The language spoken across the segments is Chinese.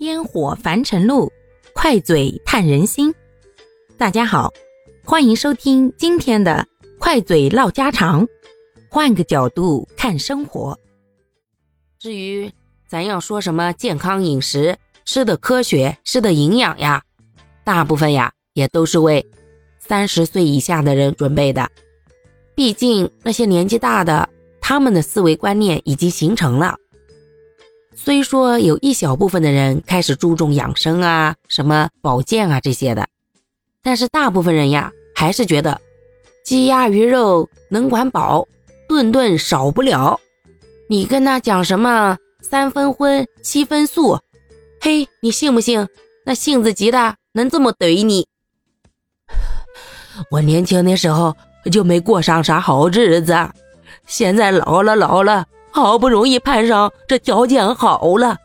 烟火凡尘路，快嘴探人心。大家好，欢迎收听今天的快嘴唠家常，换个角度看生活。至于咱要说什么健康饮食，吃的科学，吃的营养呀，大部分呀也都是为三十岁以下的人准备的。毕竟那些年纪大的，他们的思维观念已经形成了。虽说有一小部分的人开始注重养生啊、什么保健啊这些的，但是大部分人呀，还是觉得鸡鸭鱼肉能管饱，顿顿少不了。你跟他讲什么三分荤七分素，嘿，你信不信？那性子急的能这么怼你？我年轻的时候。就没过上啥好日子，现在老了老了，好不容易盼上这条件好了，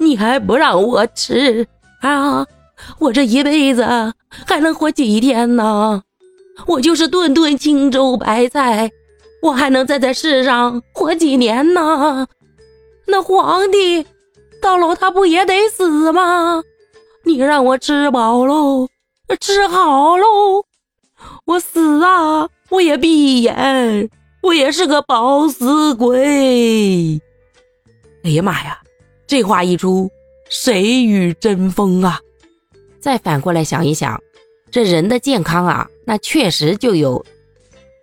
你还不让我吃啊？我这一辈子还能活几天呢？我就是顿顿青粥白菜，我还能在这世上活几年呢？那皇帝到老他不也得死吗？你让我吃饱喽，吃好喽，我死啊！我也闭眼，我也是个饱死鬼。哎呀妈呀，这话一出，谁与争锋啊？再反过来想一想，这人的健康啊，那确实就有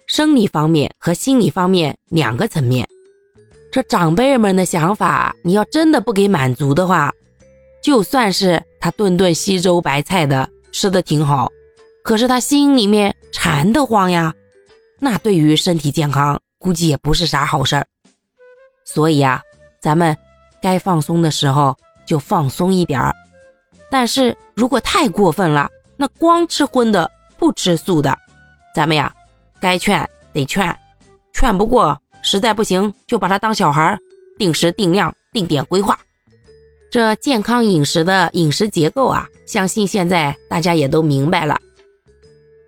生理方面和心理方面两个层面。这长辈们的想法，你要真的不给满足的话，就算是他顿顿稀粥白菜的吃的挺好，可是他心里面馋得慌呀。那对于身体健康，估计也不是啥好事儿。所以啊，咱们该放松的时候就放松一点儿。但是如果太过分了，那光吃荤的不吃素的，咱们呀，该劝得劝，劝不过，实在不行就把他当小孩，定时定量定点规划。这健康饮食的饮食结构啊，相信现在大家也都明白了。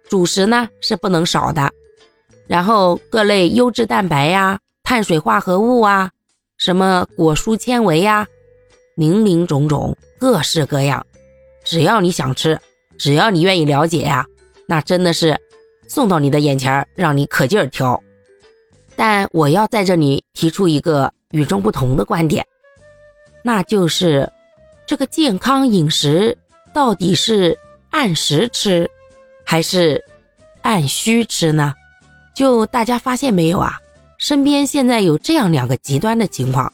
主食呢是不能少的。然后各类优质蛋白呀、碳水化合物啊、什么果蔬纤维呀，林林种种，各式各样。只要你想吃，只要你愿意了解呀，那真的是送到你的眼前，让你可劲儿挑。但我要在这里提出一个与众不同的观点，那就是这个健康饮食到底是按时吃，还是按需吃呢？就大家发现没有啊？身边现在有这样两个极端的情况，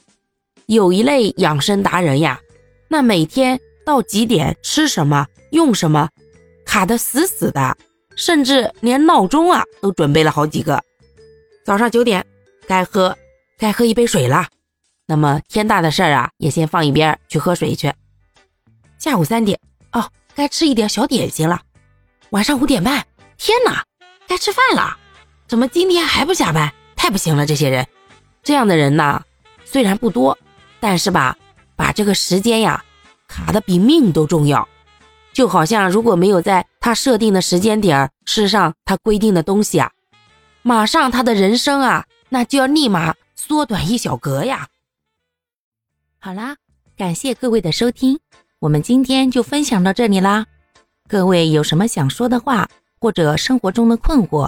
有一类养生达人呀，那每天到几点吃什么用什么，卡得死死的，甚至连闹钟啊都准备了好几个。早上九点该喝该喝一杯水了，那么天大的事儿啊也先放一边去喝水去。下午三点哦，该吃一点小点心了。晚上五点半，天哪，该吃饭了。怎么今天还不下班？太不行了！这些人，这样的人呐，虽然不多，但是吧，把这个时间呀卡的比命都重要。就好像如果没有在他设定的时间点吃上他规定的东西啊，马上他的人生啊，那就要立马缩短一小格呀。好啦，感谢各位的收听，我们今天就分享到这里啦。各位有什么想说的话，或者生活中的困惑？